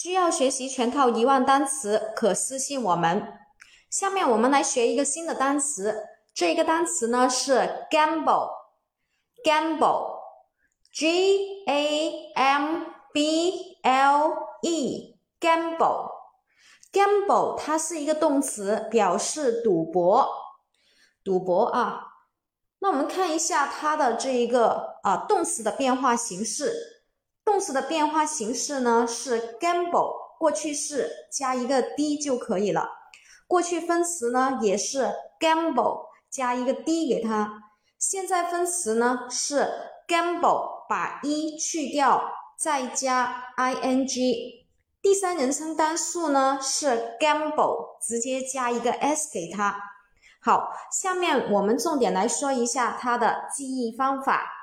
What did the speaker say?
需要学习全套一万单词，可私信我们。下面我们来学一个新的单词，这一个单词呢是 gamble，gamble，G A M B L E，gamble，gamble 它是一个动词，表示赌博，赌博啊。那我们看一下它的这一个啊动词的变化形式。动词的变化形式呢是 gamble，过去式加一个 d 就可以了。过去分词呢也是 gamble 加一个 d 给它。现在分词呢是 gamble 把 e 去掉，再加 ing。第三人称单数呢是 gamble，直接加一个 s 给它。好，下面我们重点来说一下它的记忆方法。